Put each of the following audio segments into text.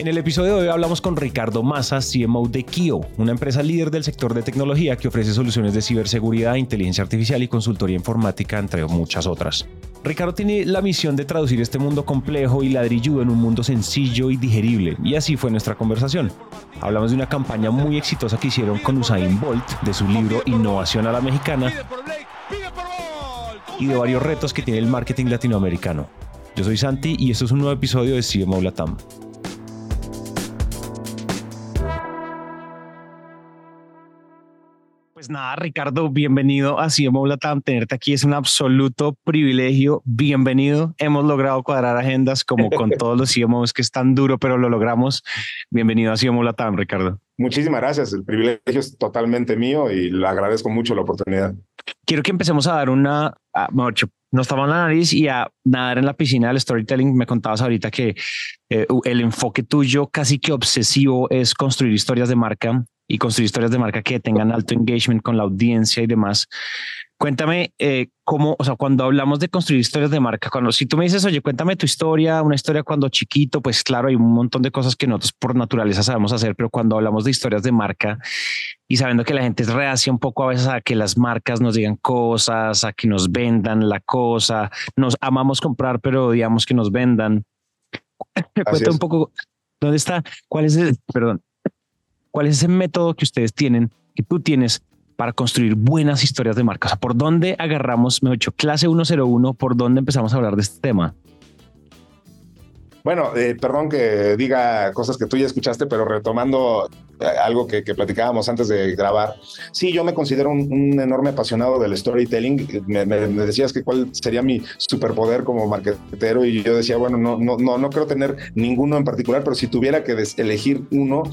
En el episodio de hoy hablamos con Ricardo Massa, CMO de Kio, una empresa líder del sector de tecnología que ofrece soluciones de ciberseguridad, inteligencia artificial y consultoría informática, entre muchas otras. Ricardo tiene la misión de traducir este mundo complejo y ladrilludo en un mundo sencillo y digerible, y así fue nuestra conversación. Hablamos de una campaña muy exitosa que hicieron con Usain Bolt, de su libro Innovación a la Mexicana, y de varios retos que tiene el marketing latinoamericano. Yo soy Santi y esto es un nuevo episodio de CMO Latam. Pues nada, Ricardo, bienvenido a CMO Latam. Tenerte aquí es un absoluto privilegio. Bienvenido. Hemos logrado cuadrar agendas como con todos los CMOs que es tan duro, pero lo logramos. Bienvenido a CMO Latam, Ricardo. Muchísimas gracias. El privilegio es totalmente mío y le agradezco mucho la oportunidad. Quiero que empecemos a dar una, nos tomamos la nariz y a nadar en la piscina del storytelling. Me contabas ahorita que eh, el enfoque tuyo casi que obsesivo es construir historias de marca y construir historias de marca que tengan alto engagement con la audiencia y demás. Cuéntame eh, cómo, o sea, cuando hablamos de construir historias de marca, cuando si tú me dices, oye, cuéntame tu historia, una historia cuando chiquito, pues claro, hay un montón de cosas que nosotros por naturaleza sabemos hacer, pero cuando hablamos de historias de marca y sabiendo que la gente es reacia un poco a veces a que las marcas nos digan cosas, a que nos vendan la cosa, nos amamos comprar, pero odiamos que nos vendan. Cuenta un poco, ¿dónde está? ¿Cuál es el, perdón, ¿Cuál es ese método que ustedes tienen, que tú tienes para construir buenas historias de marca? ¿por dónde agarramos, me he hecho clase 101, por dónde empezamos a hablar de este tema? Bueno, eh, perdón que diga cosas que tú ya escuchaste, pero retomando algo que, platicábamos antes de grabar. Sí, yo me considero un, enorme apasionado del storytelling. Me, decías que cuál sería mi superpoder como marketero y yo decía, bueno, no, no, no, no creo tener ninguno en particular, pero si tuviera que elegir uno,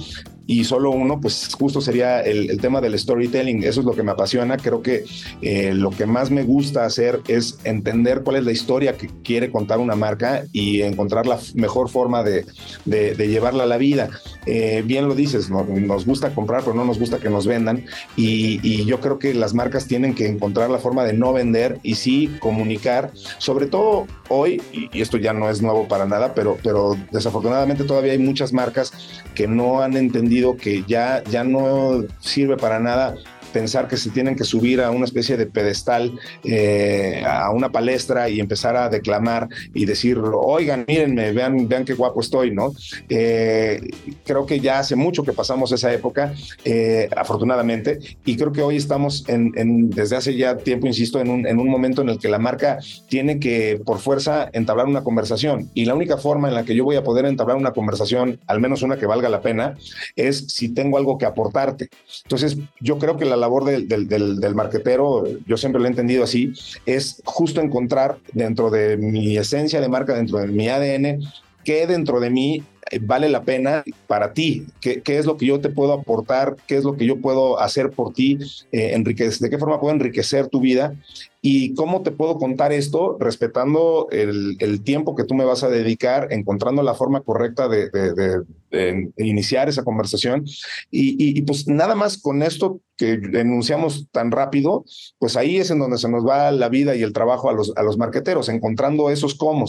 y solo uno, pues justo sería el, tema del storytelling. Eso es lo que me apasiona. Creo que eh, lo que más me gusta hacer es entender cuál es la historia que quiere contar una marca y encontrar la mejor forma de, de, llevarla a la vida. Eh, bien lo dices, nos gusta comprar, pero no nos gusta que nos vendan. Y, y, yo creo que las marcas tienen que encontrar la forma de no vender y sí comunicar, sobre todo hoy, y, esto ya no es nuevo para nada, pero, pero desafortunadamente todavía hay muchas marcas que no han entendido que ya, ya no sirve para nada pensar que se tienen que subir a una especie de pedestal, eh, a una palestra y empezar a declamar y decir, oigan, mírenme, vean, vean qué guapo estoy, ¿no? Eh, creo que ya hace mucho que pasamos esa época, eh, afortunadamente, y creo que hoy estamos en, desde hace ya tiempo, insisto, en un, en un momento en el que la marca tiene que, por fuerza, entablar una conversación. Y la única forma en la que yo voy a poder entablar una conversación, al menos una que valga la pena, es si tengo algo que aportarte. Entonces, yo creo que la labor del, del, del, marquetero, yo siempre lo he entendido así, es justo encontrar dentro de mi esencia de marca, dentro de mi ADN, qué dentro de mí eh, vale la pena para ti, ¿Qué, qué, es lo que yo te puedo aportar, qué es lo que yo puedo hacer por ti, eh, enriquecer, de qué forma puedo enriquecer tu vida y cómo te puedo contar esto respetando el, tiempo que tú me vas a dedicar, encontrando la forma correcta de, de, iniciar esa conversación. Y, y, pues nada más con esto que enunciamos tan rápido, pues ahí es en donde se nos va la vida y el trabajo a los, a los marqueteros, encontrando esos cómo.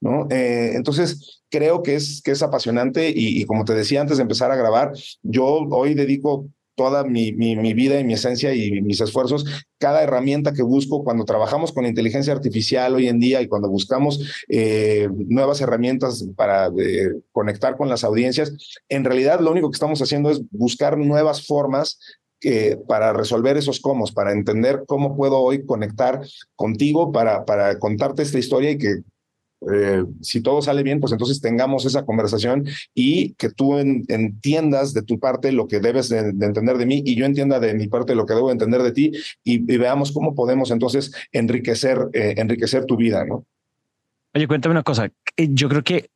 ¿no? Eh, entonces, creo que es, que es apasionante y, como te decía antes de empezar a grabar, yo hoy dedico toda mi, mi, vida y mi esencia y mis esfuerzos, cada herramienta que busco cuando trabajamos con inteligencia artificial hoy en día y cuando buscamos eh, nuevas herramientas para eh, conectar con las audiencias, en realidad lo único que estamos haciendo es buscar nuevas formas para resolver esos cómo, para entender cómo puedo hoy conectar contigo para, para contarte esta historia y que eh, si todo sale bien, pues entonces tengamos esa conversación y que tú entiendas de tu parte lo que debes de, entender de mí y yo entienda de mi parte lo que debo entender de ti y, veamos cómo podemos entonces enriquecer, eh, enriquecer tu vida, ¿no? Oye, cuéntame una cosa. Eh, yo creo que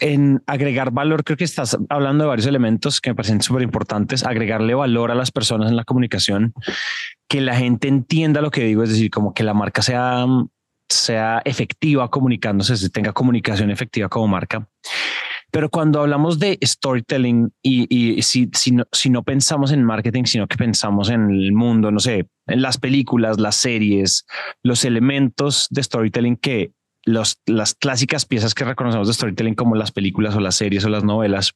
en agregar valor, creo que estás hablando de varios elementos que me parecen súper importantes. Agregarle valor a las personas en la comunicación, que la gente entienda lo que digo, es decir, como que la marca sea sea efectiva comunicándose, se tenga comunicación efectiva como marca. Pero cuando hablamos de storytelling y, si, si, no, si no pensamos en marketing, sino que pensamos en el mundo, no sé, en las películas, las series, los elementos de storytelling que los, las clásicas piezas que reconocemos de storytelling como las películas o las series o las novelas,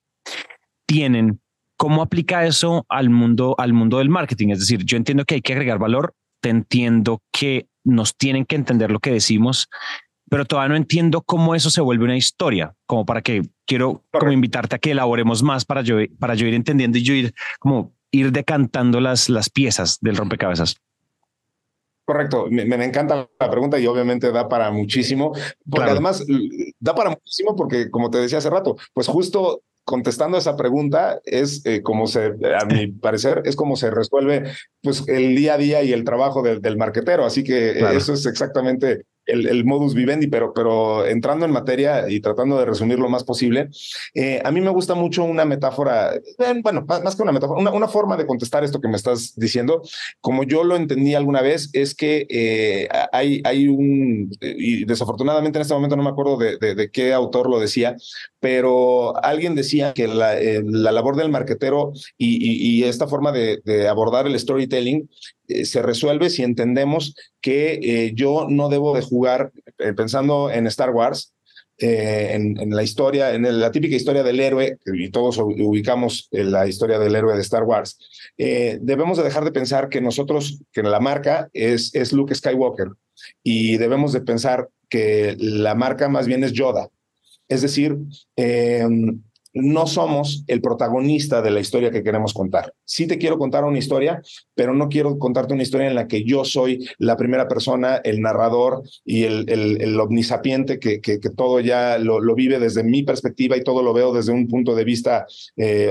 tienen, ¿cómo aplica eso al mundo, al mundo del marketing? Es decir, yo entiendo que hay que agregar valor, te entiendo que nos tienen que entender lo que decimos, pero todavía no entiendo cómo eso se vuelve una historia, como para que quiero como invitarte a que elaboremos más para yo, para yo ir entendiendo y yo ir como ir decantando las, las piezas del rompecabezas. Correcto, me, encanta la pregunta y obviamente da para muchísimo, porque además da para muchísimo porque, como te decía hace rato, pues justo contestando esa pregunta es eh, como se, a mi parecer, es como se resuelve pues el día a día y el trabajo del, del marquetero. Así que eso es exactamente el, modus vivendi, pero, entrando en materia y tratando de resumir lo más posible, eh, a mí me gusta mucho una metáfora, eh, bueno, más que una metáfora, una, forma de contestar esto que me estás diciendo, como yo lo entendí alguna vez, es que eh, hay, hay un, y desafortunadamente en este momento no me acuerdo de, qué autor lo decía, pero alguien decía que la, la labor del marquetero y, y, esta forma de, de abordar el storytelling eh, se resuelve si entendemos que eh, yo no debo de jugar, eh, pensando en Star Wars, en, la historia, en la típica historia del héroe, y todos ubicamos la historia del héroe de Star Wars, debemos de dejar de pensar que nosotros, que la marca es, es Luke Skywalker, y debemos de pensar que la marca más bien es Yoda. Es decir, no somos el protagonista de la historia que queremos contar. Sí te quiero contar una historia, pero no quiero contarte una historia en la que yo soy la primera persona, el narrador y el, omnisapiente que, que, todo ya lo, vive desde mi perspectiva y todo lo veo desde un punto de vista eh,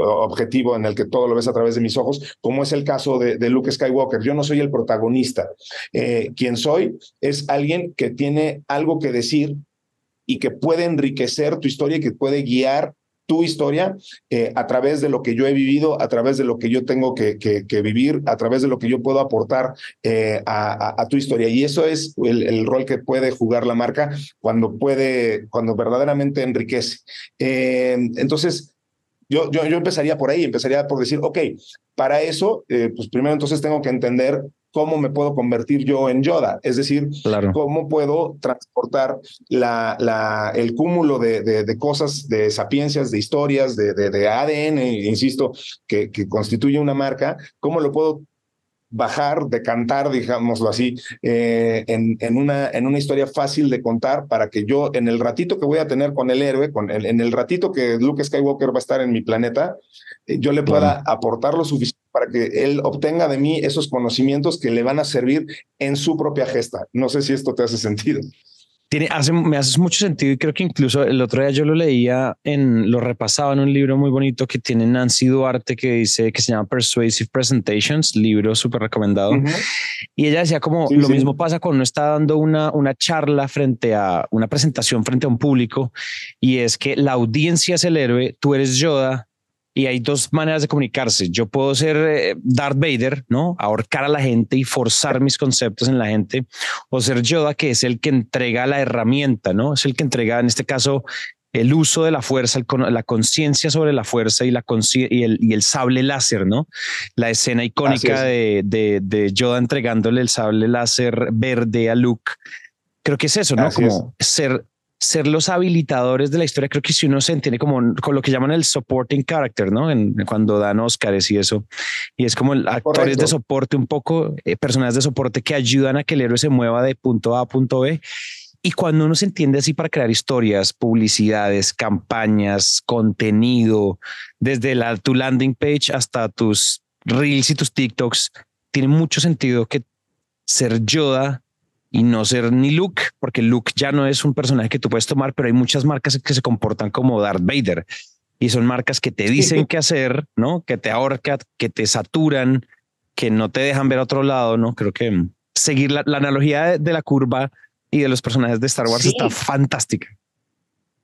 objetivo en el que todo lo ves a través de mis ojos, como es el caso de, Luke Skywalker. Yo no soy el protagonista. Eh, quien soy es alguien que tiene algo que decir y que puede enriquecer tu historia y que puede guiar tu historia eh, a través de lo que yo he vivido, a través de lo que yo tengo que, vivir, a través de lo que yo puedo aportar eh, a, tu historia. Y eso es el, rol que puede jugar la marca cuando puede, cuando verdaderamente enriquece. Eh, entonces, yo, yo, yo, empezaría por ahí, empezaría por decir, ok, para eso, pues primero entonces tengo que entender cómo me puedo convertir yo en Yoda, es decir, cómo puedo transportar la, la, el cúmulo de, de, cosas, de sapiencias, de historias, de, de ADN, insisto, que, que constituye una marca, cómo lo puedo bajar, decantar, digámoslo así, eh, en, en, una, en una historia fácil de contar para que yo, en el ratito que voy a tener con el héroe, con el, en el ratito que Luke Skywalker va a estar en mi planeta, eh, yo le pueda aportar lo suficiente para que él obtenga de mí esos conocimientos que le van a servir en su propia gesta. No sé si esto te hace sentido tiene, hace, me hace mucho sentido y creo que incluso el otro día yo lo leía en, lo repasaba en un libro muy bonito que tiene Nancy Duarte que dice que se llama Persuasive Presentations, libro súper recomendado. Y ella decía como lo mismo pasa cuando uno está dando una, una charla frente a una presentación frente a un público y es que la audiencia es el héroe, tú eres Yoda, y hay dos maneras de comunicarse. Yo puedo ser eh, Darth Vader, ¿no? Ahorcar a la gente y forzar mis conceptos en la gente, o ser Yoda, que es el que entrega la herramienta, ¿no? Es el que entrega, en este caso, el uso de la fuerza, la conciencia sobre la fuerza y, la y, el, y el sable láser, ¿no? La escena icónica de, de, de, Yoda entregándole el sable láser verde a Luke. Creo que es eso, ¿no? Como ser ser los habilitadores de la historia. Creo que si uno se entiende como con lo que llaman el supporting character, ¿no? En, cuando dan Oscars y eso. Y es como actores de soporte, un poco eh, personas de soporte que ayudan a que el héroe se mueva de punto A a punto B. Y cuando uno se entiende así para crear historias, publicidades, campañas, contenido, desde la, tu landing page hasta tus reels y tus TikToks, tiene mucho sentido que ser Yoda y no ser ni Luke, porque Luke ya no es un personaje que tú puedes tomar, pero hay muchas marcas que se comportan como Darth Vader y son marcas que te dicen qué hacer, ¿no? Que te ahorcan, que te saturan, que no te dejan ver a otro lado, ¿no? Creo que seguir la, analogía de, la curva y de los personajes de Star Wars está fantástica.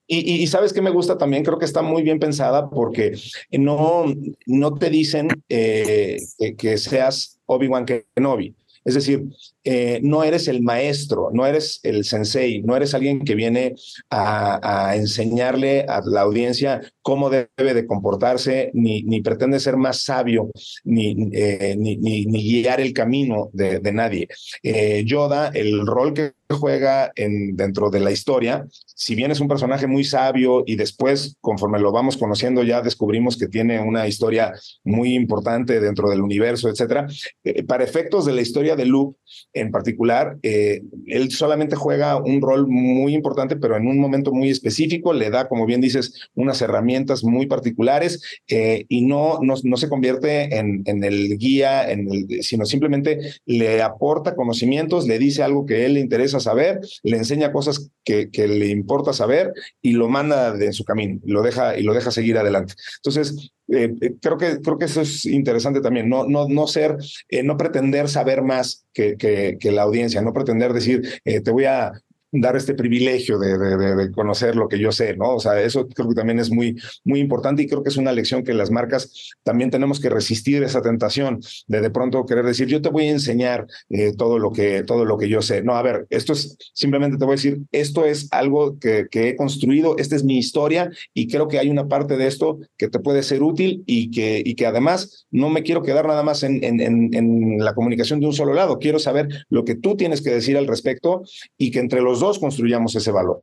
Y, sabes que me gusta también, creo que está muy bien pensada porque no, no te dicen eh, que, que, seas Obi-Wan Kenobi. Es decir, eh, no eres el maestro, no eres el sensei, no eres alguien que viene a, enseñarle a la audiencia cómo debe de comportarse, ni, pretende ser más sabio, ni, eh, guiar el camino de, nadie. Eh, Yoda, el rol que juega en, dentro de la historia, si bien es un personaje muy sabio y después, conforme lo vamos conociendo, ya descubrimos que tiene una historia muy importante dentro del universo, etcétera. Para efectos de la historia de Luke en particular, eh, él solamente juega un rol muy importante, pero en un momento muy específico, le da, como bien dices, unas herramientas muy particulares eh, y no, no, no, se convierte en, en el guía, sino simplemente le aporta conocimientos, le dice algo que él le interesa saber, le enseña cosas que, que le importa saber y lo manda en su camino, lo deja y lo deja seguir adelante. Entonces, eh, eh, creo que creo que eso es interesante también, no no no ser, eh, no pretender saber más que, que, que, la audiencia, no pretender decir te voy a dar este privilegio de, de, conocer lo que yo sé, ¿no? O sea, eso creo que también es muy, muy importante y creo que es una lección que las marcas también tenemos que resistir esa tentación de de pronto querer decir, yo te voy a enseñar eh, todo, lo que, todo lo que yo sé. No, a ver, esto es, simplemente te voy a decir, esto es algo que, que he construido, esta es mi historia y creo que hay una parte de esto que te puede ser útil y que, y que además no me quiero quedar nada más en, en, en, en la comunicación de un solo lado, quiero saber lo que tú tienes que decir al respecto y que entre los construyamos ese valor.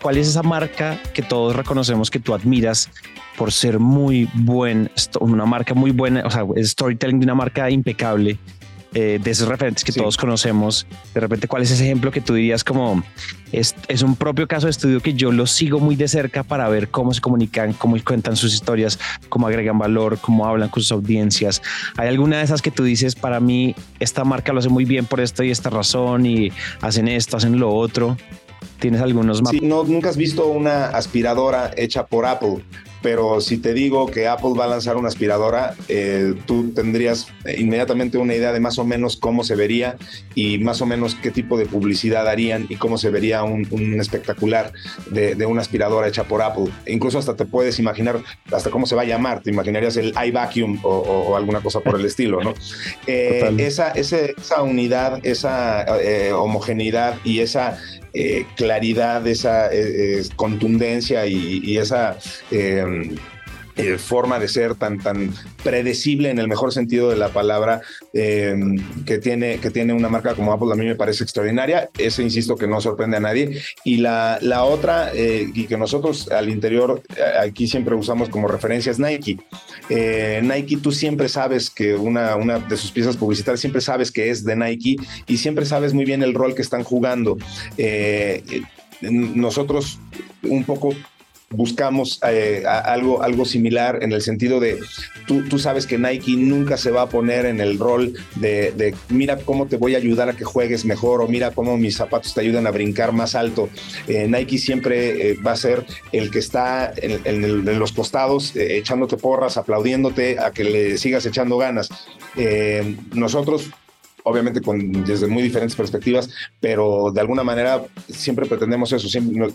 ¿Cuál es esa marca que todos reconocemos que tú admiras por ser muy buen, una marca muy buena, o sea, storytelling de una marca impecable eh, de esos referentes que todos conocemos, de repente, ¿cuál es ese ejemplo que tú dirías como es, es, un propio caso de estudio que yo lo sigo muy de cerca para ver cómo se comunican, cómo cuentan sus historias, cómo agregan valor, cómo hablan con sus audiencias? ¿Hay alguna de esas que tú dices, para mí, esta marca lo hace muy bien por esto y esta razón y hacen esto, hacen lo otro? ¿Tienes algunos más? Sí, no, nunca has visto una aspiradora hecha por Apple pero si te digo que Apple va a lanzar una aspiradora, eh, tú tendrías inmediatamente una idea de más o menos cómo se vería y más o menos qué tipo de publicidad harían y cómo se vería un, espectacular de, una aspiradora hecha por Apple. incluso hasta te puedes imaginar hasta cómo se va a llamar, te imaginarías el iVacuum o, o, alguna cosa por el estilo, ¿no? Eh, esa, esa unidad, esa eh, homogeneidad y esa eh, claridad, esa eh, contundencia y, esa eh, forma de ser tan, tan predecible en el mejor sentido de la palabra que, tiene, que tiene una marca como Apple a mí me parece extraordinaria. Eso insisto que no sorprende a nadie. Y la, la otra, y que nosotros al interior aquí siempre usamos como referencia es Nike. Nike, tú siempre sabes que una, una de sus piezas publicitarias, siempre sabes que es de Nike y siempre sabes muy bien el rol que están jugando. Eh, nosotros un poco buscamos eh, algo, algo similar en el sentido de tú, tú, sabes que Nike nunca se va a poner en el rol de, mira cómo te voy a ayudar a que juegues mejor o mira cómo mis zapatos te ayudan a brincar más alto. Eh, Nike siempre eh, va a ser el que está en, los costados echándote porras, aplaudiéndote a que le sigas echando ganas. nosotros obviamente con, desde muy diferentes perspectivas, pero de alguna manera siempre pretendemos eso, siempre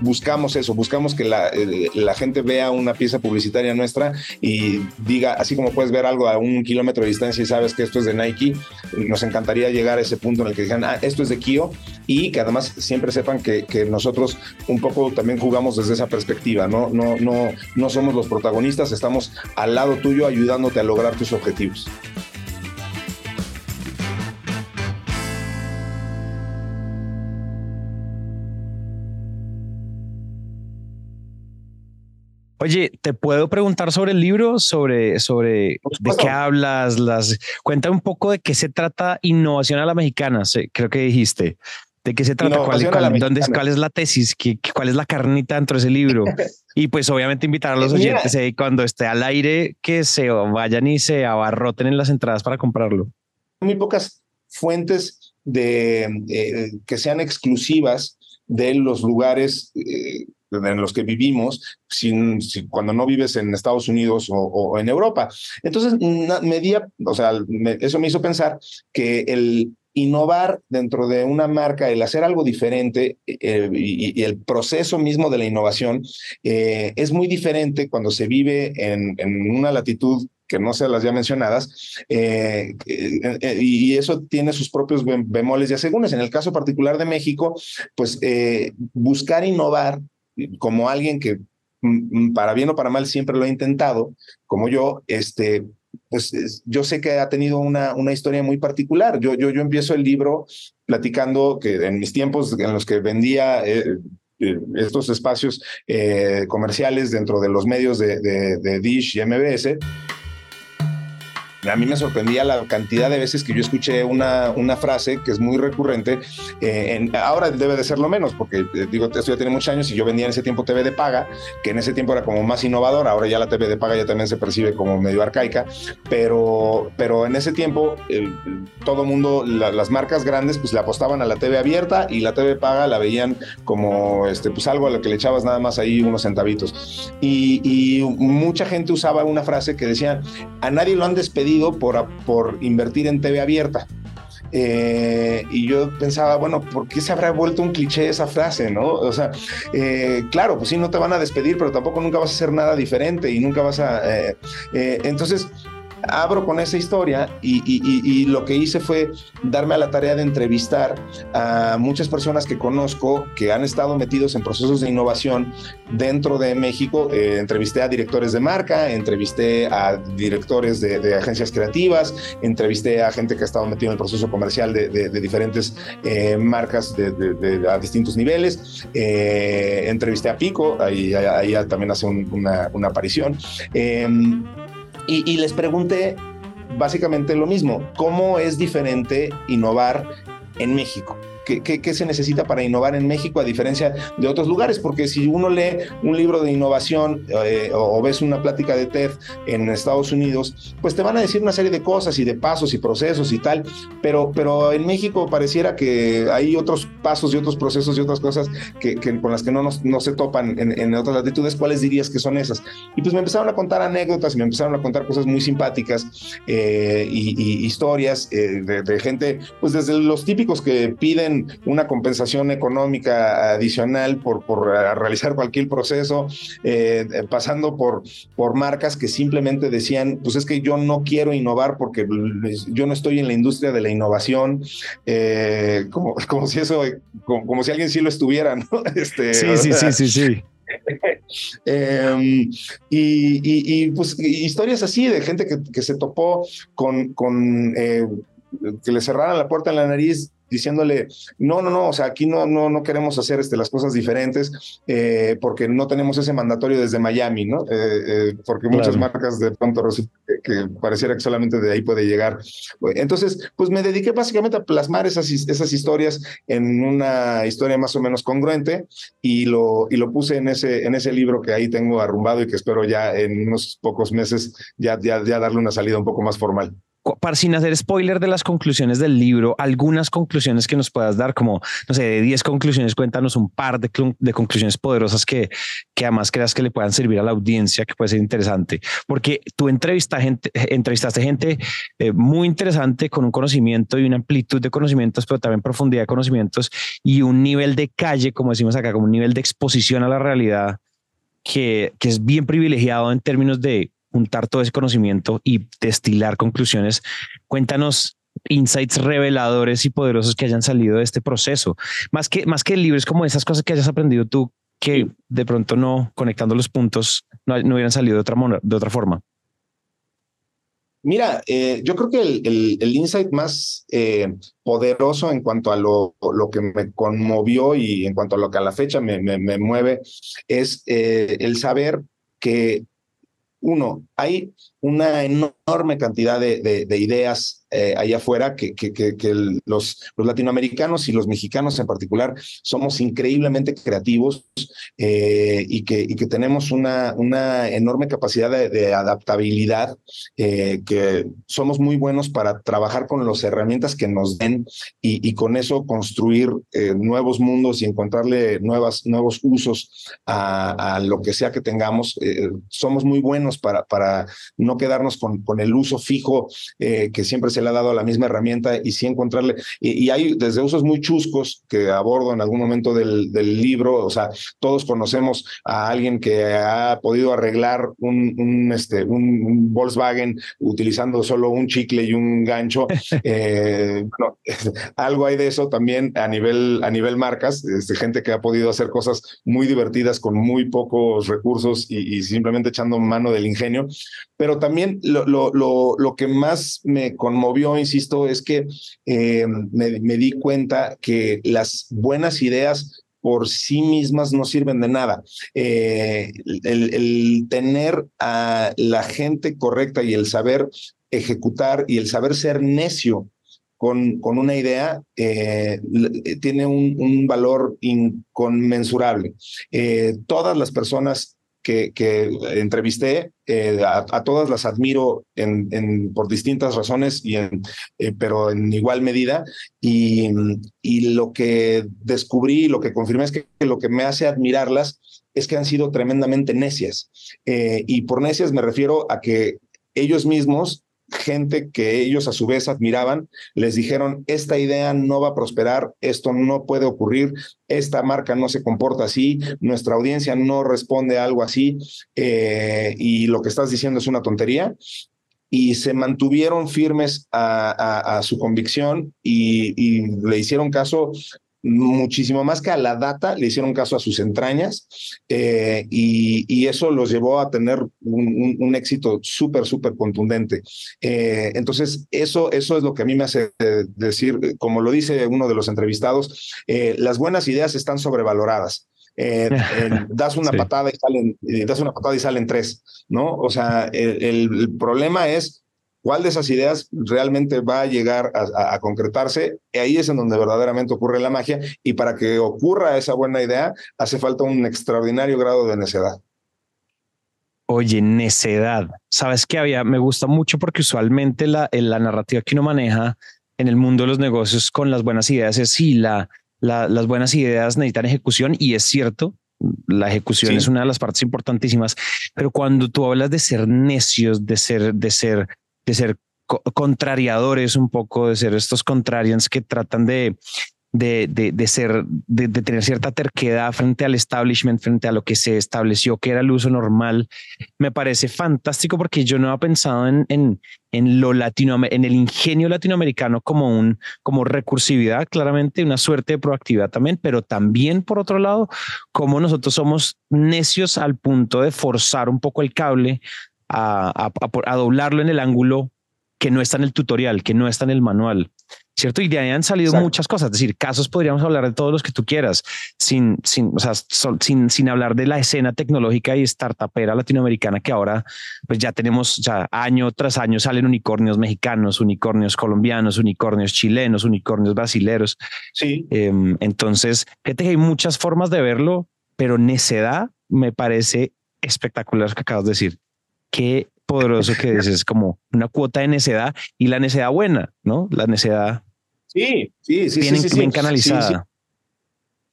buscamos eso, buscamos que la, eh, la, gente vea una pieza publicitaria nuestra y diga, así como puedes ver algo a un kilómetro de distancia y sabes que esto es de Nike, nos encantaría llegar a ese punto en el que digan, ah, esto es de Kio y que además siempre sepan que, que nosotros un poco también jugamos desde esa perspectiva, ¿no? No, no, no somos los protagonistas, estamos al lado tuyo ayudándote a lograr tus objetivos. Oye, ¿te puedo preguntar sobre el libro? Sobre, sobre de qué hablas, las cuenta un poco de qué se trata innovación a la mexicana, creo que dijiste. ¿De qué se trata? ¿Cuál, dónde, ¿Cuál, es la tesis? ¿Qué, ¿Cuál es la carnita dentro de ese libro? y pues obviamente invitar a los oyentes eh, cuando esté al aire que se vayan y se abarroten en las entradas para comprarlo. Muy pocas fuentes de, eh, que sean exclusivas de los lugares eh, en los que vivimos sin, cuando no vives en Estados Unidos o, en Europa. Entonces, me o sea, eso me hizo pensar que el innovar dentro de una marca, el hacer algo diferente eh, y, el proceso mismo de la innovación eh, es muy diferente cuando se vive en, en una latitud que no sean las ya mencionadas, eh, y eso tiene sus propios bemoles y asegúnes. En el caso particular de México, pues buscar innovar como alguien que mm, mm, para bien o para mal siempre lo ha intentado, como yo, este, pues yo sé que ha tenido una, una historia muy particular. Yo, yo, yo empiezo el libro platicando que en mis tiempos en los que vendía eh, eh, estos espacios eh, comerciales dentro de los medios de, de, de Dish y MBS, a mí me sorprendía la cantidad de veces que yo escuché una, una frase que es muy recurrente. Eh, en, ahora debe de ser lo menos, porque eh, digo, esto ya tiene muchos años y yo vendía en ese tiempo TV de paga, que en ese tiempo era como más innovador. Ahora ya la TV de paga ya también se percibe como medio arcaica, pero, pero en ese tiempo todo mundo, la, las marcas grandes, pues le apostaban a la TV abierta y la TV paga la veían como este, pues algo a lo que le echabas nada más ahí unos centavitos. Y, y mucha gente usaba una frase que decía: a nadie lo han despedido por, por invertir en TV abierta. Eh, y yo pensaba, bueno, ¿por qué se habrá vuelto un cliché esa frase, no? O sea, eh, claro, pues sí, no te van a despedir, pero tampoco nunca vas a hacer nada diferente y nunca vas a... Eh, entonces, abro con esa historia y, lo que hice fue darme a la tarea de entrevistar a muchas personas que conozco que han estado metidos en procesos de innovación dentro de México. Eh, entrevisté a directores de marca, entrevisté a directores de, agencias creativas, entrevisté a gente que ha estado metido en el proceso comercial de, diferentes eh, marcas a distintos niveles. Eh, entrevisté a Pico, ahí, también hace una, una, aparición. Em, y, les pregunté básicamente lo mismo, ¿cómo es diferente innovar en México? ¿Qué, se necesita para innovar en México a diferencia de otros lugares? Porque si uno lee un libro de innovación eh, o, ves una plática de TED en Estados Unidos, pues te van a decir una serie de cosas y de pasos y procesos y tal, pero, pero en México pareciera que hay otros pasos y otros procesos y otras cosas que, con las que no, no se topan en, otras latitudes. ¿Cuáles dirías que son esas? Y pues me empezaron a contar anécdotas y me empezaron a contar cosas muy simpáticas eh, y, historias eh, de, de gente, pues desde los típicos que piden una compensación económica adicional por, por realizar cualquier proceso, eh, pasando por, por marcas que simplemente decían, pues es que yo no quiero innovar porque yo no estoy en la industria de la innovación, eh, como, como si eso, como, si alguien sí lo estuviera, ¿no? Este, sí, sí, sí, sí, sí. Em, y, pues historias así de gente que, que se topó con, con eh, que le cerraran la puerta en la nariz diciéndole, no, no, no, o sea, aquí no, no, no queremos hacer este, las cosas diferentes eh, porque no tenemos ese mandatorio desde Miami, ¿no? Eh, eh, porque muchas marcas de pronto que pareciera que solamente de ahí puede llegar. Entonces, pues me dediqué básicamente a plasmar esas, esas historias en una historia más o menos congruente y lo, y lo puse en ese, en ese libro que ahí tengo arrumbado y que espero ya en unos pocos meses ya, ya, ya darle una salida un poco más formal para sin hacer spoiler de las conclusiones del libro, algunas conclusiones que nos puedas dar, como, no sé, de 10 conclusiones, cuéntanos un par de, conclusiones poderosas que, que además creas que le puedan servir a la audiencia, que puede ser interesante, porque tú entrevista gente, entrevistaste gente eh, muy interesante con un conocimiento y una amplitud de conocimientos, pero también profundidad de conocimientos y un nivel de calle, como decimos acá, como un nivel de exposición a la realidad que, que es bien privilegiado en términos de juntar todo ese conocimiento y destilar conclusiones. Cuéntanos insights reveladores y poderosos que hayan salido de este proceso. Más que, más que el libro, es como esas cosas que hayas aprendido tú que de pronto no, conectando los puntos, no, no hubieran salido de otra, de otra forma. Mira, eh, yo creo que el, el, insight más eh, poderoso en cuanto a lo, lo, que me conmovió y en cuanto a lo que a la fecha me, me, mueve es eh, el saber que uno, hay una enorme cantidad de, ideas eh, allá afuera que, los, los, latinoamericanos y los mexicanos en particular somos increíblemente creativos eh, y, que, tenemos una, una enorme capacidad de, adaptabilidad, eh, que somos muy buenos para trabajar con las herramientas que nos den y, con eso construir nuevos mundos y encontrarle nuevas, nuevos usos a, lo que sea que tengamos. somos muy buenos para, para no quedarnos con, con el uso fijo que siempre se le ha dado a la misma herramienta y sí encontrarle, y, hay desde usos muy chuscos que abordo en algún momento del, del, libro, o sea, todos conocemos a alguien que ha podido arreglar un, un este, un, Volkswagen utilizando solo un chicle y un gancho. Eh, algo hay de eso también a nivel, a nivel marcas, este, gente que ha podido hacer cosas muy divertidas con muy pocos recursos y, simplemente echando mano del ingenio. Pero también lo, lo, lo, que más me conmovió, insisto, es que eh, me, di cuenta que las buenas ideas por sí mismas no sirven de nada. Eh, el, tener a la gente correcta y el saber ejecutar y el saber ser necio con, con una idea eh, tiene un, valor inconmensurable. Todas las personas que, entrevisté, eh, a, todas las admiro por distintas razones, y en, eh, pero en igual medida. Y, y lo que descubrí, lo que confirmé es que lo que me hace admirarlas es que han sido tremendamente necias. Eh, y por necias me refiero a que ellos mismos gente que ellos a su vez admiraban, les dijeron, esta idea no va a prosperar, esto no puede ocurrir, esta marca no se comporta así, nuestra audiencia no responde a algo así, eh, y lo que estás diciendo es una tontería. Y se mantuvieron firmes a, su convicción y, y, le hicieron caso muchísimo más que a la data, le hicieron caso a sus entrañas eh, y, eso los llevó a tener un, éxito súper, súper contundente. Eh, entonces, eso, eso es lo que a mí me hace decir, como lo dice uno de los entrevistados, eh, las buenas ideas están sobrevaloradas. das una patada y salen, das una patada y salen tres, ¿no? O sea, el problema es cuál de esas ideas realmente va a llegar a, concretarse. Y ahí es en donde verdaderamente ocurre la magia. Y para que ocurra esa buena idea, hace falta un extraordinario grado de necedad. Oye, necedad. Sabes que había, me gusta mucho porque usualmente la, la narrativa que uno maneja en el mundo de los negocios con las buenas ideas es si la, las buenas ideas necesitan ejecución y es cierto, la ejecución es una de las partes importantísimas, pero cuando tú hablas de ser necios, de ser, de ser de ser contrariadores un poco, de ser estos contrarians que tratan de, de, de, ser, de, tener cierta terquedad frente al establishment, frente a lo que se estableció que era el uso normal, me parece fantástico porque yo no había pensado en, en, en lo latino, en el ingenio latinoamericano como un, como recursividad, claramente una suerte de proactividad también, pero también por otro lado, como nosotros somos necios al punto de forzar un poco el cable a, a, doblarlo en el ángulo que no está en el tutorial, que no está en el manual. ¿Cierto? Y de ahí han salido muchas cosas. Es decir, casos podríamos hablar de todos los que tú quieras, sin, sin, o sea, sin, sin hablar de la escena tecnológica y startupera latinoamericana que ahora, pues ya tenemos, ya año tras año salen unicornios mexicanos, unicornios colombianos, unicornios chilenos, unicornios brasileros. Sí. Em, entonces, fíjate que hay muchas formas de verlo, pero necedad me parece espectacular que acabas de decir qué poderoso que es, es como una cuota de necedad y la necedad buena, ¿no? La necedad sí, sí, sí, bien, sí, bien canalizada.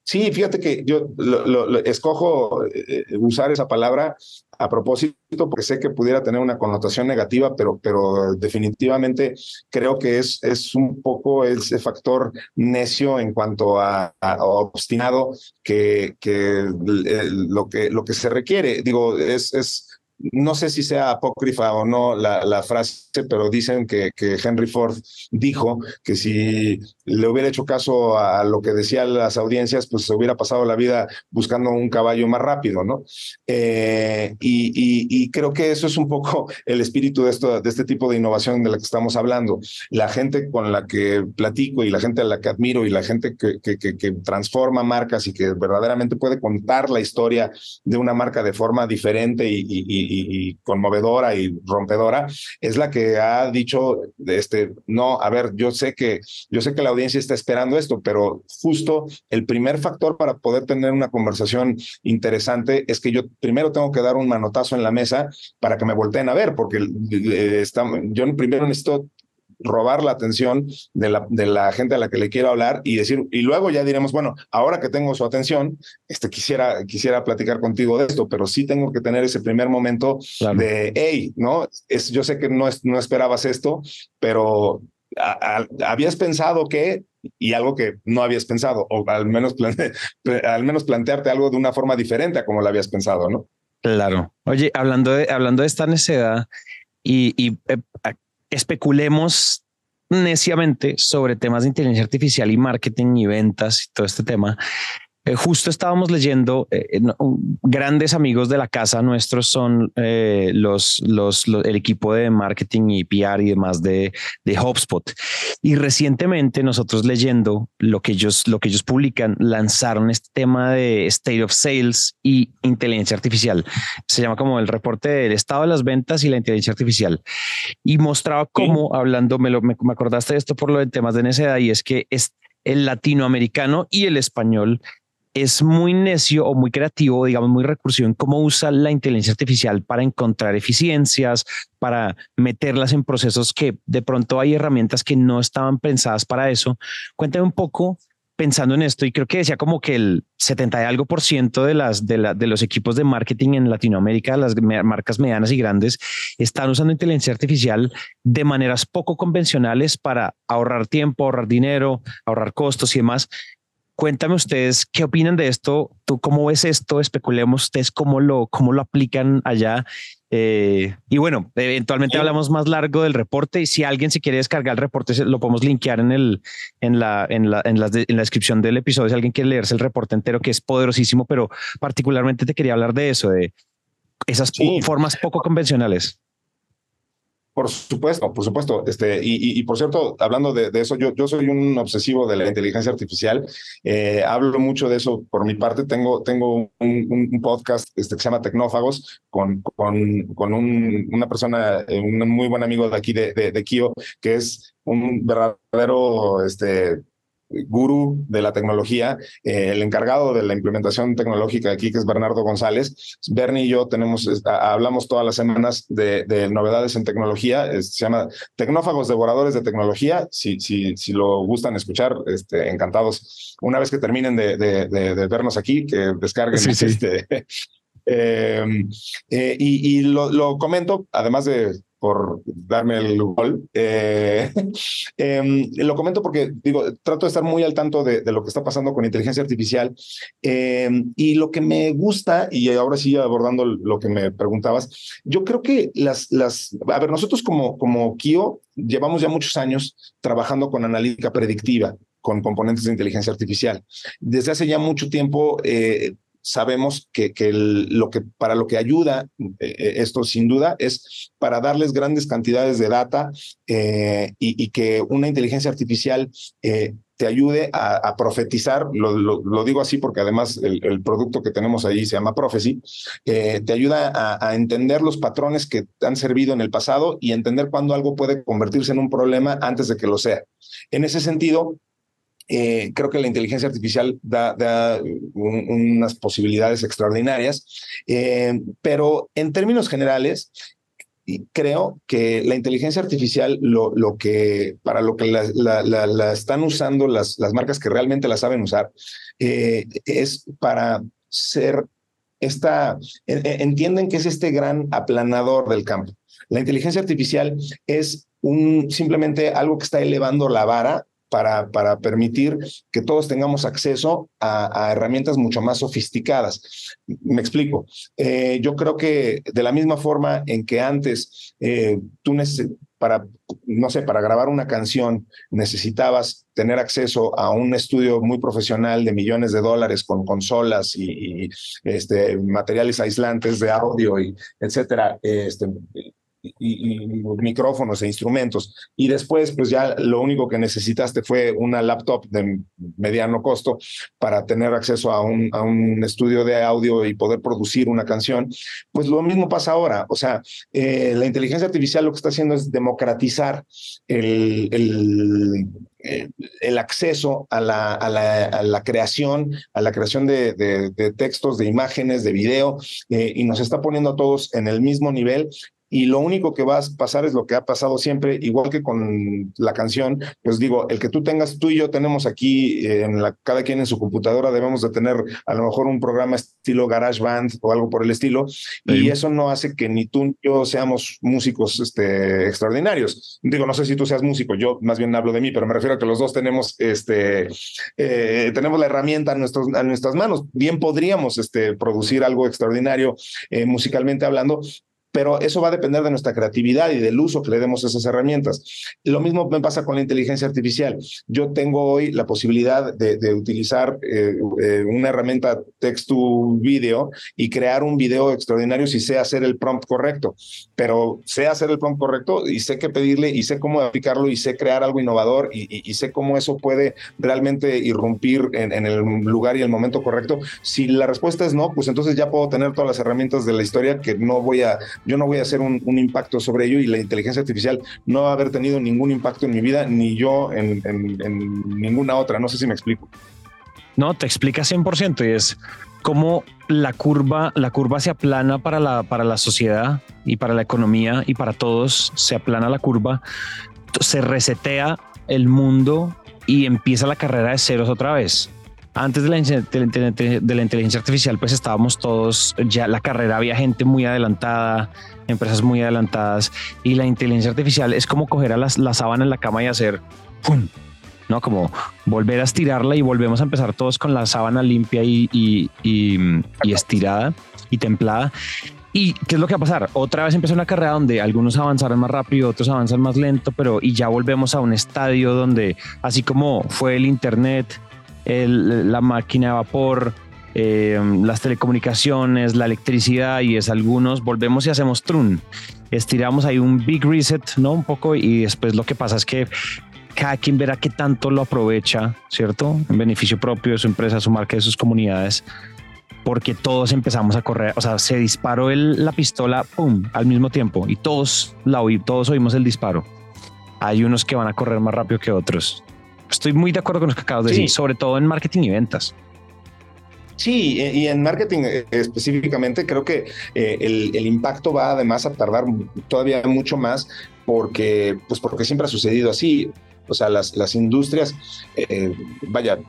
Sí, fíjate que yo lo, escojo eh, usar esa palabra a propósito porque sé que pudiera tener una connotación negativa, pero, pero definitivamente creo que es, es un poco ese factor necio en cuanto a, obstinado que, que, lo que lo que se requiere. Digo, es, es no sé si sea apócrifa o no la, la frase, pero dicen que, que, Henry Ford dijo que si le hubiera hecho caso a lo que decían las audiencias, pues se hubiera pasado la vida buscando un caballo más rápido, ¿no? Eh, y, y, creo que eso es un poco el espíritu de, esto, de este tipo de innovación de la que estamos hablando. La gente con la que platico y la gente a la que admiro y la gente que, que, que transforma marcas y que verdaderamente puede contar la historia de una marca de forma diferente y, y y, conmovedora y rompedora, es la que ha dicho, este, no, a ver, yo sé que, yo sé que la audiencia está esperando esto, pero justo el primer factor para poder tener una conversación interesante es que yo primero tengo que dar un manotazo en la mesa para que me volteen a ver, porque eh, yo primero necesito robar la atención de la, de la gente a la que le quiero hablar y decir, y luego ya diremos, bueno, ahora que tengo su atención, este, quisiera, quisiera platicar contigo de esto, pero sí tengo que tener ese primer momento de, hey, ¿no? Es, yo sé que no, es, no esperabas esto, pero habías pensado que y algo que no habías pensado, o al menos, al menos plantearte algo de una forma diferente a como lo habías pensado, ¿no? Claro. Oye, hablando de, hablando de esta necedad y, y eh, especulemos neciamente sobre temas de inteligencia artificial y marketing y ventas y todo este tema. Eh, justo estábamos leyendo, eh, grandes amigos de la casa nuestros son eh, los, los, el equipo de marketing y PR y demás de, de HubSpot. Y recientemente nosotros leyendo lo que ellos, lo que ellos publican, lanzaron este tema de State of Sales y inteligencia artificial. Se llama como el reporte del estado de las ventas y la inteligencia artificial. Y mostraba cómo, hablando, me, lo, me, acordaste de esto por lo de temas de necesidad, y es que es el latinoamericano y el español es muy necio o muy creativo, digamos, muy recursivo en cómo usa la inteligencia artificial para encontrar eficiencias, para meterlas en procesos que de pronto hay herramientas que no estaban pensadas para eso. Cuéntame un poco pensando en esto y creo que decía como que el 70 y algo por ciento de las de, la, de los equipos de marketing en Latinoamérica, las marcas medianas y grandes, están usando inteligencia artificial de maneras poco convencionales para ahorrar tiempo, ahorrar dinero, ahorrar costos y demás. Cuéntame ustedes qué opinan de esto. ¿Tú cómo ves esto? Especulemos ustedes cómo lo, cómo lo aplican allá. Eh, y bueno, eventualmente hablamos más largo del reporte y si alguien se quiere descargar el reporte, lo podemos linkear en, el, en, la, en, la, en, la, en la descripción del episodio. Si alguien quiere leerse el reporte entero, que es poderosísimo, pero particularmente te quería hablar de eso, de esas formas poco convencionales. Por supuesto, por supuesto. Este, y, por cierto, hablando de, eso, yo, yo soy un obsesivo de la inteligencia artificial. Eh, hablo mucho de eso por mi parte. Tengo, tengo un, podcast este, que se llama Tecnófagos con, con, con un, una persona, eh, un muy buen amigo de aquí de, de, de Kio, que es un verdadero este, gurú de la tecnología, eh, el encargado de la implementación tecnológica aquí, que es Bernardo González. Bernie y yo tenemos, hablamos todas las semanas de, novedades en tecnología, se llama Tecnófagos Devoradores de Tecnología, si, si, si lo gustan escuchar, este, encantados. Una vez que terminen de, de, vernos aquí, que descarguen este... Eh, eh, y, y lo, lo comento, además de por darme el gol. Eh, em, lo comento porque digo, trato de estar muy al tanto de, lo que está pasando con inteligencia artificial. Em, y lo que me gusta, y ahora sí abordando lo que me preguntabas, yo creo que las, las, a ver, nosotros como, como Kio llevamos ya muchos años trabajando con analítica predictiva con componentes de inteligencia artificial. Desde hace ya mucho tiempo eh, sabemos que, que lo que para lo que ayuda eh, eh, esto sin duda es para darles grandes cantidades de data eh, y, que una inteligencia artificial te ayude a, profetizar, lo, lo, digo así porque además el, producto que tenemos ahí se llama Prophecy, te ayuda a, a, entender los patrones que han servido en el pasado y entender cuándo algo puede convertirse en un problema antes de que lo sea. En ese sentido, eh, creo que la inteligencia artificial da, unas posibilidades extraordinarias, eh, pero en términos generales, creo que la inteligencia artificial, lo, lo que para lo que la, están usando las, las, marcas que realmente la saben usar, eh, es para ser esta, entienden que es este gran aplanador del campo. La inteligencia artificial es un, simplemente algo que está elevando la vara para, para permitir que todos tengamos acceso a, herramientas mucho más sofisticadas. Me explico. Eh, yo creo que de la misma forma en que antes eh, tú para, no sé, para grabar una canción necesitabas tener acceso a un estudio muy profesional de millones de dólares con consolas y, este, materiales aislantes de audio y etcétera. Este, y, micrófonos e instrumentos. Y después, pues ya lo único que necesitaste fue una laptop de mediano costo para tener acceso a un, a un estudio de audio y poder producir una canción. Pues lo mismo pasa ahora. O sea, eh, la inteligencia artificial lo que está haciendo es democratizar el, el, eh, el acceso a la, a, la, a la, creación, a la creación de, de, textos, de imágenes, de video, eh, y nos está poniendo a todos en el mismo nivel y lo único que va a pasar es lo que ha pasado siempre, igual que con la canción, pues digo, el que tú tengas, tú y yo tenemos aquí, eh, en la, cada quien en su computadora, debemos de tener a lo mejor un programa estilo GarageBand o algo por el estilo, y eso no hace que ni tú ni yo seamos músicos este, extraordinarios. Digo, no sé si tú seas músico, yo más bien hablo de mí, pero me refiero a que los dos tenemos, este, eh, tenemos la herramienta a, nuestros, a nuestras manos. Bien podríamos este, producir algo extraordinario eh, musicalmente hablando, pero eso va a depender de nuestra creatividad y del uso que le demos a esas herramientas. Lo mismo me pasa con la inteligencia artificial. Yo tengo hoy la posibilidad de, utilizar eh, eh, una herramienta text-to-video y crear un video extraordinario si sé hacer el prompt correcto, pero sé hacer el prompt correcto y sé qué pedirle y sé cómo aplicarlo y sé crear algo innovador y, sé cómo eso puede realmente irrumpir en, en el lugar y el momento correcto. Si la respuesta es no, pues entonces ya puedo tener todas las herramientas de la historia que no voy a yo no voy a hacer un, impacto sobre ello y la inteligencia artificial no va a haber tenido ningún impacto en mi vida, ni yo en, ninguna otra. No sé si me explico. No, te explica 100% y es cómo la curva, la curva se aplana para la, para la sociedad y para la economía y para todos, se aplana la curva, se resetea el mundo y empieza la carrera de ceros otra vez antes de la, de la, inteligencia artificial, pues estábamos todos, ya la carrera había gente muy adelantada, empresas muy adelantadas, y la inteligencia artificial es como coger a las, la sábana en la cama y hacer ¡pum! ¿no? Como volver a estirarla y volvemos a empezar todos con la sábana limpia y, y, y, estirada y templada. ¿Y qué es lo que va a pasar? Otra vez empieza una carrera donde algunos avanzarán más rápido, otros avanzan más lento, pero y ya volvemos a un estadio donde, así como fue el Internet, la máquina de vapor, eh, las telecomunicaciones, la electricidad y es algunos, volvemos y hacemos trun. Estiramos ahí un big reset, ¿no? Un poco y después lo que pasa es que cada quien verá qué tanto lo aprovecha, ¿cierto? En beneficio propio de su empresa, su marca, de sus comunidades, porque todos empezamos a correr, o sea, se disparó el, la pistola, ¡pum!, al mismo tiempo y todos, la oí, todos oímos el disparo. Hay unos que van a correr más rápido que otros. Estoy muy de acuerdo con lo que acabas de decir, sobre todo en marketing y ventas. Sí, y en marketing eh, específicamente creo que eh, el, impacto va además a tardar todavía mucho más porque, pues porque siempre ha sucedido así. O sea, las, las industrias, eh, vaya,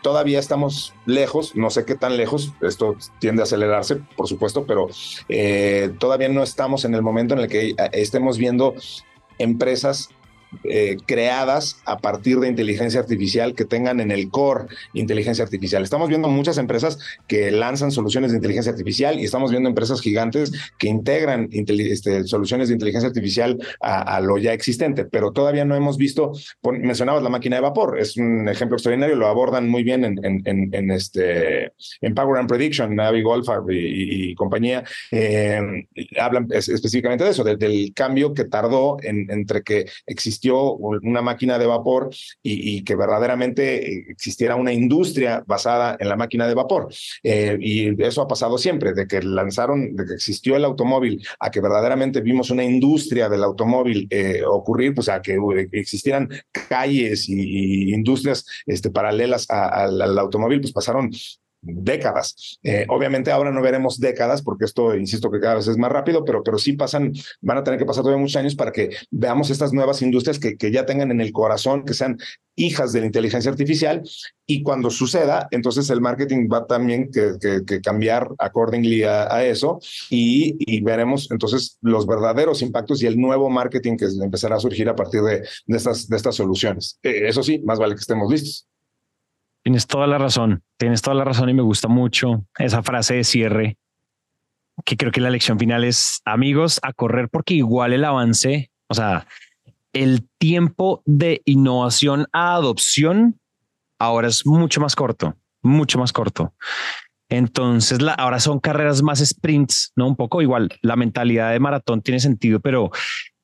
todavía estamos lejos, no sé qué tan lejos, esto tiende a acelerarse, por supuesto, pero todavía no estamos en el momento en el que estemos viendo empresas eh, creadas a partir de inteligencia artificial que tengan en el core inteligencia artificial. Estamos viendo muchas empresas que lanzan soluciones de inteligencia artificial y estamos viendo empresas gigantes que integran este, soluciones de inteligencia artificial a, lo ya existente, pero todavía no hemos visto, mencionabas la máquina de vapor, es un ejemplo extraordinario, lo abordan muy bien en, en, este, en Power and Prediction, Navi Goldfarb y, compañía, eh, hablan específicamente de eso, del cambio que tardó entre que una máquina de vapor y, que verdaderamente existiera una industria basada en la máquina de vapor. Eh, y eso ha pasado siempre, de que lanzaron, de que existió el automóvil, a que verdaderamente vimos una industria del automóvil eh, ocurrir, pues a que existieran calles y, industrias este, paralelas al automóvil, pues pasaron décadas. Eh, obviamente ahora no veremos décadas porque esto, insisto, que cada vez es más rápido, pero, pero sí pasan, van a tener que pasar todavía muchos años para que veamos estas nuevas industrias que, que ya tengan en el corazón, que sean hijas de la inteligencia artificial y cuando suceda, entonces el marketing va también que, que, cambiar accordingly a, eso y, y, veremos entonces los verdaderos impactos y el nuevo marketing que empezará a surgir a partir de, de estas, de estas soluciones. Eh, eso sí, más vale que estemos listos. Tienes toda la razón, tienes toda la razón y me gusta mucho esa frase de cierre, que creo que la lección final es amigos a correr porque igual el avance, o sea, el tiempo de innovación a adopción ahora es mucho más corto, mucho más corto. Entonces, ahora son carreras más sprints, ¿no? Un poco igual, la mentalidad de maratón tiene sentido, pero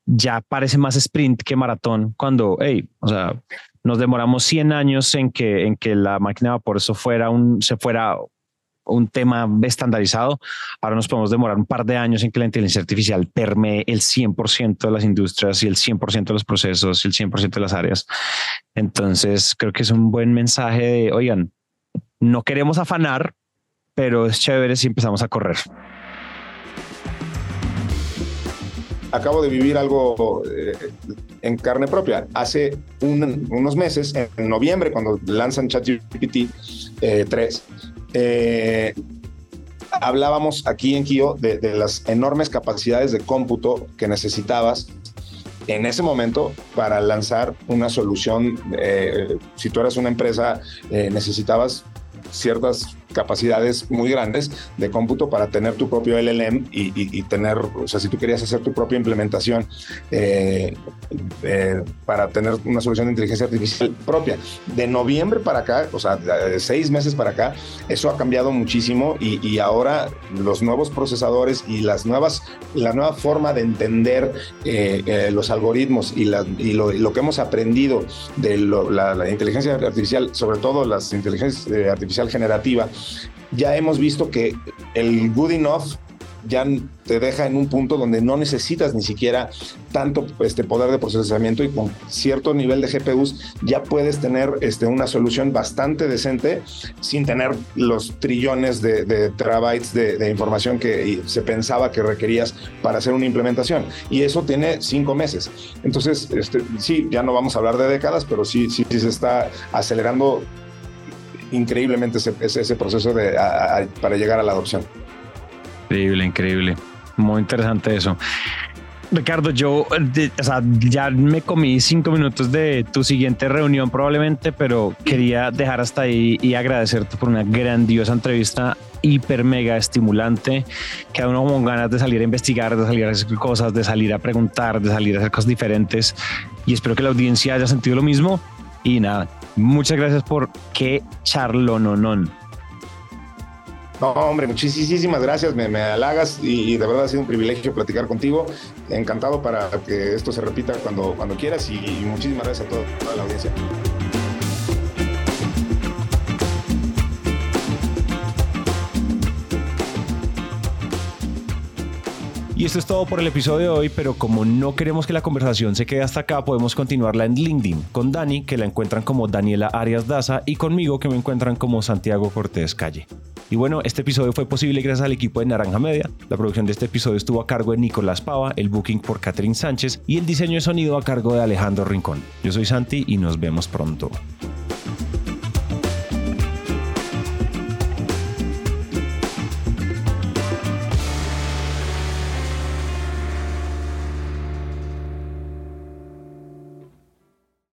ya parece más sprint que maratón cuando, hey, o sea, nos demoramos 100 años en que, en que la máquina de vapor eso fuera un, se fuera un tema estandarizado. Ahora nos podemos demorar un par de años en que la inteligencia artificial permee el 100% de las industrias y el 100% de los procesos y el 100% de las áreas. Entonces, creo que es un buen mensaje de, oigan, no queremos afanar, pero es chévere si empezamos a correr. Acabo de vivir algo eh, en carne propia. Hace unos meses, en noviembre, cuando lanzan ChatGPT 3, eh, hablábamos aquí en Kio de, las enormes capacidades de cómputo que necesitabas en ese momento para lanzar una solución. si tú eras una empresa, necesitabas ciertas capacidades muy grandes de cómputo para tener tu propio LLM y, tener, o sea, si tú querías hacer tu propia implementación eh, eh, para tener una solución de inteligencia artificial propia. De noviembre para acá, o sea, de seis meses para acá, eso ha cambiado muchísimo y, ahora los nuevos procesadores y las nuevas, la nueva forma de entender eh, los algoritmos y, lo, que hemos aprendido de la, la inteligencia artificial, sobre todo las inteligencias artificial generativa, ya hemos visto que el good enough ya te deja en un punto donde no necesitas ni siquiera tanto este poder de procesamiento y con cierto nivel de GPUs ya puedes tener este, una solución bastante decente sin tener los trillones de, terabytes de, información que se pensaba que requerías para hacer una implementación. Y eso tiene cinco meses. Entonces, este, sí, ya no vamos a hablar de décadas, pero sí, sí, sí se está acelerando increíblemente ese, ese, proceso de, para llegar a la adopción. Increíble, increíble. Muy interesante eso. Ricardo, yo o sea, ya me comí cinco minutos de tu siguiente reunión probablemente, pero quería dejar hasta ahí y agradecerte por una grandiosa entrevista hiper mega estimulante, que a uno con ganas de salir a investigar, de salir a hacer cosas, de salir a preguntar, de salir a hacer cosas diferentes. Y espero que la audiencia haya sentido lo mismo. Y nada, Muchas gracias por qué charlononon. No, hombre, muchísimas gracias, me, halagas y, de verdad ha sido un privilegio platicar contigo. Encantado para que esto se repita cuando, cuando quieras y muchísimas gracias a toda la audiencia. Y esto es todo por el episodio de hoy, pero como no queremos que la conversación se quede hasta acá, podemos continuarla en LinkedIn con Dani, que la encuentran como Daniela Arias Daza, y conmigo, que me encuentran como Santiago Cortés Calle. Y bueno, este episodio fue posible gracias al equipo de Naranja Media. La producción de este episodio estuvo a cargo de Nicolás Pava, el booking por Catherine Sánchez y el diseño de sonido a cargo de Alejandro Rincón. Yo soy Santi y nos vemos pronto.